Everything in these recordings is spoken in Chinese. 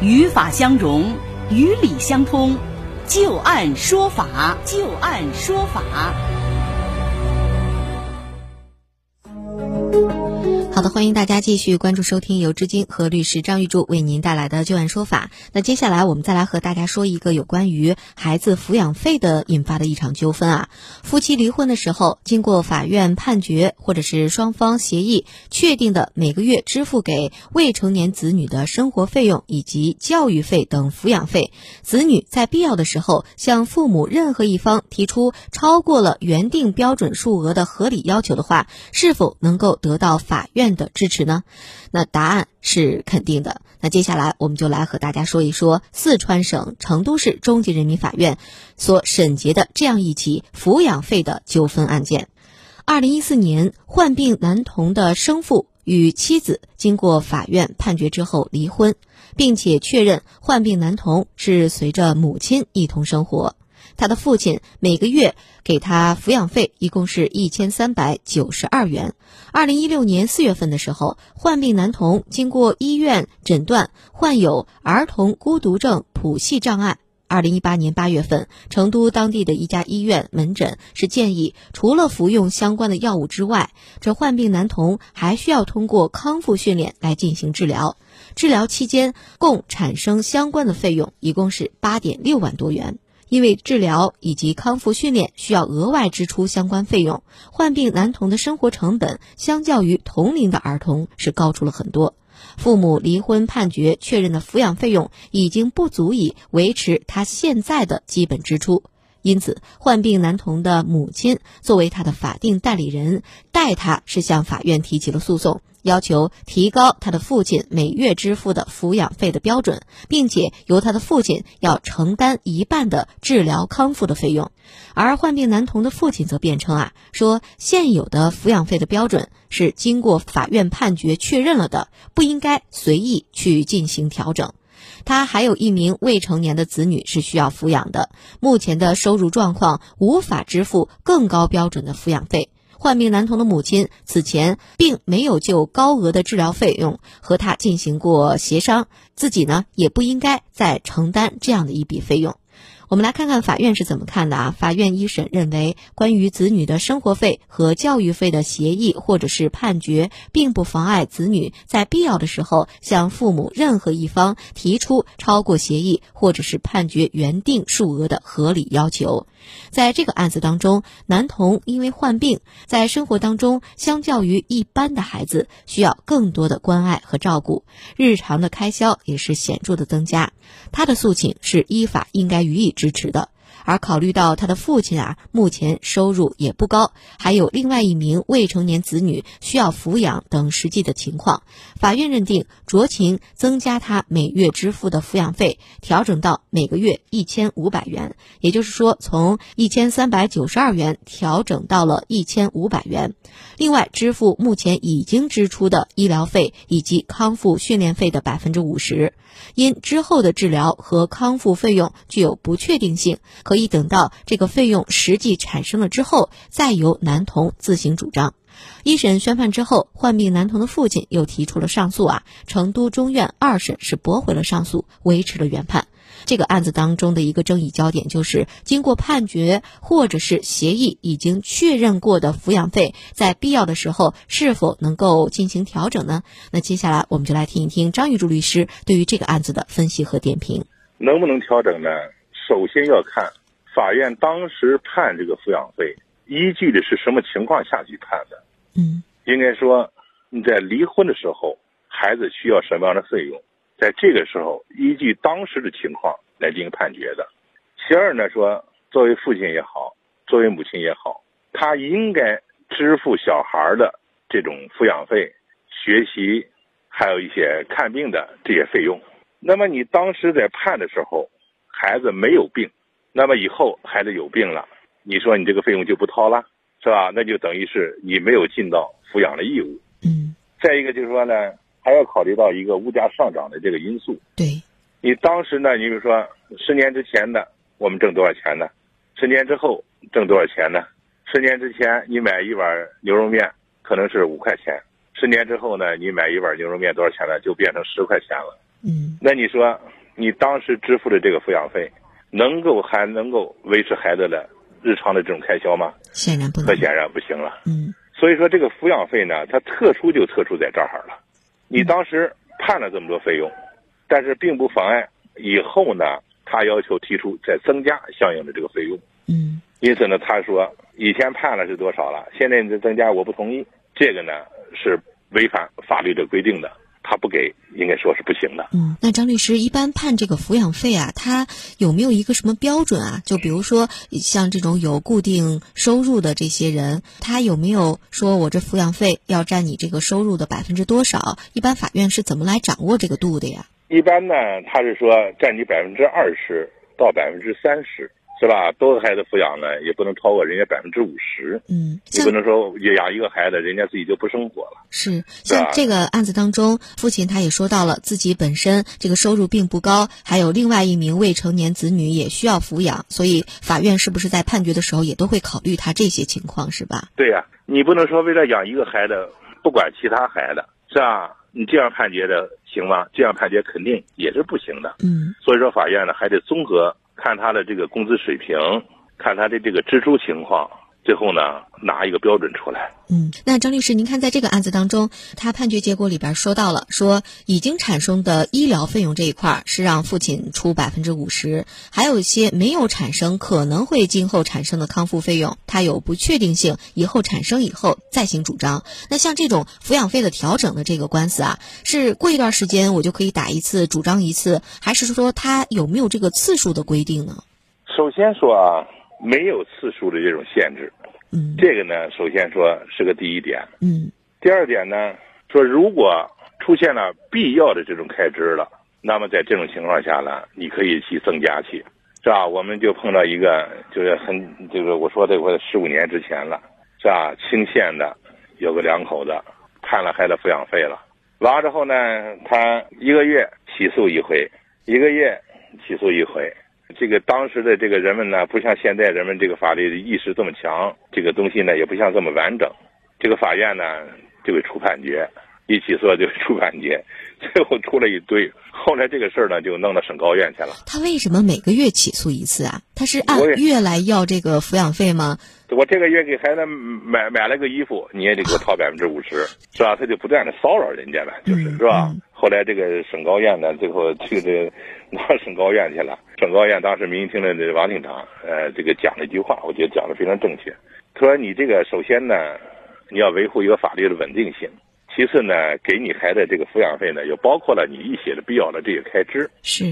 语法相融，语理相通，就按说法，就按说法。好的，欢迎大家继续关注收听由知金和律师张玉柱为您带来的旧案说法。那接下来我们再来和大家说一个有关于孩子抚养费的引发的一场纠纷啊。夫妻离婚的时候，经过法院判决或者是双方协议确定的每个月支付给未成年子女的生活费用以及教育费等抚养费，子女在必要的时候向父母任何一方提出超过了原定标准数额的合理要求的话，是否能够得到法院？的支持呢？那答案是肯定的。那接下来我们就来和大家说一说四川省成都市中级人民法院所审结的这样一起抚养费的纠纷案件。二零一四年，患病男童的生父与妻子经过法院判决之后离婚，并且确认患病男童是随着母亲一同生活。他的父亲每个月给他抚养费一共是一千三百九十二元。二零一六年四月份的时候，患病男童经过医院诊断患有儿童孤独症谱系障碍。二零一八年八月份，成都当地的一家医院门诊是建议，除了服用相关的药物之外，这患病男童还需要通过康复训练来进行治疗。治疗期间共产生相关的费用一共是八点六万多元。因为治疗以及康复训练需要额外支出相关费用，患病男童的生活成本相较于同龄的儿童是高出了很多。父母离婚判决确认的抚养费用已经不足以维持他现在的基本支出，因此患病男童的母亲作为他的法定代理人，代他是向法院提起了诉讼。要求提高他的父亲每月支付的抚养费的标准，并且由他的父亲要承担一半的治疗康复的费用。而患病男童的父亲则辩称啊，说现有的抚养费的标准是经过法院判决确认了的，不应该随意去进行调整。他还有一名未成年的子女是需要抚养的，目前的收入状况无法支付更高标准的抚养费。患病男童的母亲此前并没有就高额的治疗费用和他进行过协商，自己呢也不应该再承担这样的一笔费用。我们来看看法院是怎么看的啊？法院一审认为，关于子女的生活费和教育费的协议或者是判决，并不妨碍子女在必要的时候向父母任何一方提出超过协议或者是判决原定数额的合理要求。在这个案子当中，男童因为患病，在生活当中相较于一般的孩子需要更多的关爱和照顾，日常的开销也是显著的增加。他的诉请是依法应该予以支持的。而考虑到他的父亲啊，目前收入也不高，还有另外一名未成年子女需要抚养等实际的情况，法院认定酌情增加他每月支付的抚养费，调整到每个月一千五百元，也就是说从一千三百九十二元调整到了一千五百元。另外，支付目前已经支出的医疗费以及康复训练费的百分之五十，因之后的治疗和康复费用具有不确定性。可以等到这个费用实际产生了之后，再由男童自行主张。一审宣判之后，患病男童的父亲又提出了上诉啊，成都中院二审是驳回了上诉，维持了原判。这个案子当中的一个争议焦点就是，经过判决或者是协议已经确认过的抚养费，在必要的时候是否能够进行调整呢？那接下来我们就来听一听张玉柱律师对于这个案子的分析和点评。能不能调整呢？首先要看。法院当时判这个抚养费，依据的是什么情况下去判的？嗯，应该说你在离婚的时候，孩子需要什么样的费用，在这个时候依据当时的情况来进行判决的。其二呢，说作为父亲也好，作为母亲也好，他应该支付小孩的这种抚养费、学习，还有一些看病的这些费用。那么你当时在判的时候，孩子没有病。那么以后孩子有病了，你说你这个费用就不掏了，是吧？那就等于是你没有尽到抚养的义务。嗯。再一个就是说呢，还要考虑到一个物价上涨的这个因素。对。你当时呢，你比如说十年之前的我们挣多少钱呢？十年之后挣多少钱呢？十年之前你买一碗牛肉面可能是五块钱，十年之后呢，你买一碗牛肉面多少钱呢？就变成十块钱了。嗯那你说，你当时支付的这个抚养费，能够还能够维持孩子的日常的这种开销吗？显然不能可。显然不行了。嗯所以说，这个抚养费呢，它特殊就特殊在这儿了。你当时判了这么多费用，但是并不妨碍以后呢，他要求提出再增加相应的这个费用。嗯因此呢，他说以前判了是多少了，现在你再增加，我不同意。这个呢是违反法律的规定的，他不给，应该说是不行的。嗯，那张律师一般判这个抚养费啊，他有没有一个什么标准啊？就比如说像这种有固定收入的这些人，他有没有说我这抚养费要占你这个收入的百分之多少？一般法院是怎么来掌握这个度的呀？一般呢，他是说占你百分之二十到百分之三十，是吧？多个孩子抚养呢，也不能超过人家百分之五十。嗯，像你不能说养一个孩子，人家自己就不生活了。是像这个案子当中，父亲他也说到了自己本身这个收入并不高，还有另外一名未成年子女也需要抚养，所以法院是不是在判决的时候也都会考虑他这些情况，是吧？对呀、你不能说为了养一个孩子，不管其他孩子，是吧？你这样判决的行吗？这样判决肯定也是不行的。嗯所以说，法院呢还得综合看他的这个工资水平，看他的这个支出情况，最后呢拿一个标准出来。嗯，那张律师，您看在这个案子当中，他判决结果里边说到了，说已经产生的医疗费用这一块儿是让父亲出百分之五十，还有一些没有产生可能会今后产生的康复费用，它有不确定性，以后产生以后再行主张。那像这种抚养费的调整的这个官司啊，是过一段时间我就可以打一次主张一次，还是说它有没有这个次数的规定呢？首先说啊，没有次数的这种限制，嗯这个呢，首先说是个第一点。嗯第二点呢，说如果出现了必要的这种开支了，那么在这种情况下呢，你可以去增加去，是吧？我们就碰到一个，就是很，就是我说这个十五年之前了，是吧？清县的有个两口子判了孩子抚养费了，完了之后呢，他一个月起诉一回，一个月起诉一回。这个当时的这个人们呢，不像现在人们这个法律的意识这么强，这个东西呢也不像这么完整。这个法院呢就会出判决，一起诉就会出判决，最后出了一堆。后来这个事儿呢就弄到省高院去了。他为什么每个月起诉一次啊？他是按月来要这个抚养费吗？我这个月给孩子买买了个衣服，你也得给我掏百分之五十，是吧？他就不断的骚扰人家了，就是嗯是吧嗯？后来这个省高院呢，最后这个这个拿 到省高院去了。省高院当时民厅的这个王庭长，呃，这个讲了一句话，我觉得讲的非常正确。他说：“你这个首先呢，你要维护一个法律的稳定性；其次呢，给你孩子这个抚养费呢，又包括了你一些的必要的这些开支。是，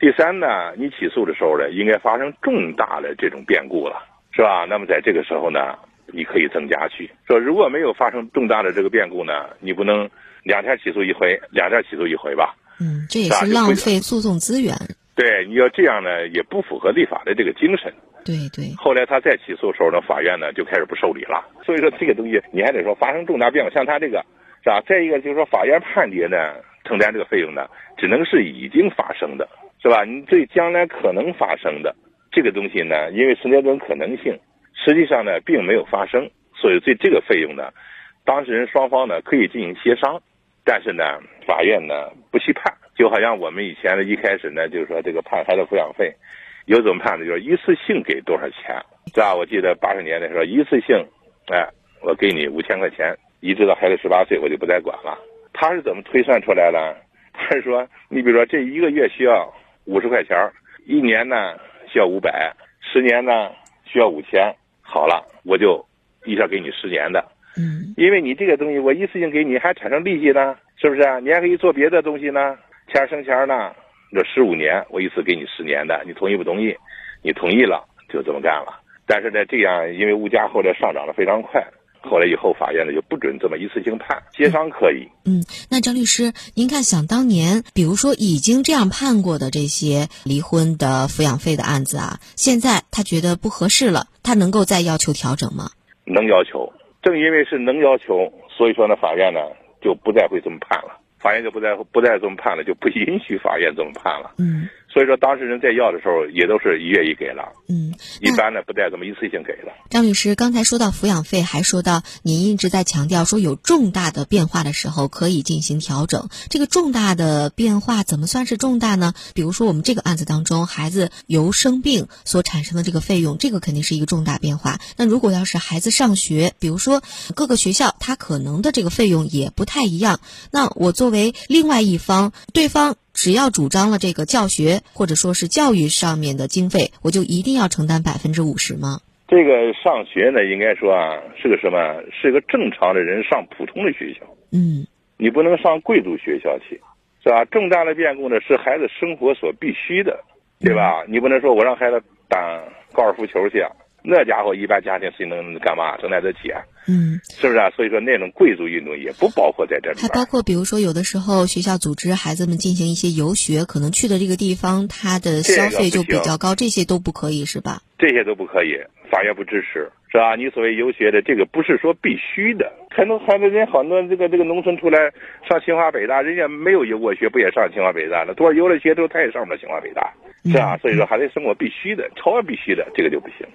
第三呢，你起诉的时候呢，应该发生重大的这种变故了，是吧？那么在这个时候呢，你可以增加去。说如果没有发生重大的这个变故呢，你不能两天起诉一回，两天起诉一回吧？嗯，这也是浪费诉讼资源。对，你要这样呢，也不符合立法的这个精神。对对，后来他再起诉的时候呢，法院呢就开始不受理了。所以说这个东西你还得说发生重大变故，像他这个是吧？再一个就是说法院判决呢，承担这个费用呢，只能是已经发生的，是吧？你对将来可能发生的这个东西呢，因为存在这种可能性，实际上呢并没有发生，所以对这个费用呢，当事人双方呢可以进行协商，但是呢，法院呢不去判，就好像我们以前的一开始呢，就是说这个判孩子抚养费。有怎么判的，就是一次性给多少钱，是吧？我记得八十年代时候，一次性，哎，我给你五千块钱，一直到孩子十八岁，我就不再管了。他是怎么推算出来的？他是说，你比如说这一个月需要五十块钱，一年呢需要五百，十年呢需要五千。好了，我就一下给你十年的，嗯因为你这个东西我一次性给你，还产生利息呢，是不是啊？你还可以做别的东西呢，钱生钱呢。这十五年，我一次给你十年的，你同意不同意？你同意了，就这么干了。但是呢，这样因为物价后来上涨的非常快，后来以后法院呢就不准这么一次性判，协商可以。嗯，那张律师，您看，想当年，比如说已经这样判过的这些离婚的抚养费的案子啊，现在他觉得不合适了，他能够再要求调整吗？能要求，正因为是能要求，所以说呢，法院呢就不再会这么判了。法院就不再不再这么判了，就不允许法院这么判了。嗯所以说当事人在要的时候也都是一月一给了，嗯，一般的不带这么一次性给了。张律师刚才说到抚养费，还说到您一直在强调说有重大的变化的时候可以进行调整。这个重大的变化怎么算是重大呢？比如说我们这个案子当中，孩子由生病所产生的这个费用，这个肯定是一个重大变化。那如果要是孩子上学，比如说各个学校他可能的这个费用也不太一样，那我作为另外一方，对方。只要主张了这个教学或者说是教育上面的经费，我就一定要承担百分之五十吗？这个上学呢，应该说啊，是个什么？是个正常的人上普通的学校。嗯，你不能上贵族学校去，是吧？重大的变故呢，是孩子生活所必须的，对吧？你不能说我让孩子打高尔夫球去。那家伙一般家庭谁能干嘛承担得起啊？嗯，是不是啊？所以说那种贵族运动也不包括在这里还包括比如说有的时候学校组织孩子们进行一些游学，可能去的这个地方他的消费就比较高，这些都不可以是吧？这些都不可以，法院不支持，是吧？你所谓游学的这个不是说必须的，很多孩子人好多这个这个农村出来上清华北大，人家没有游过学，不也上清华北大了？多少游了学之后他也上不了清华北大，是吧？所以说还得生活必须的，超额必须的这个就不行。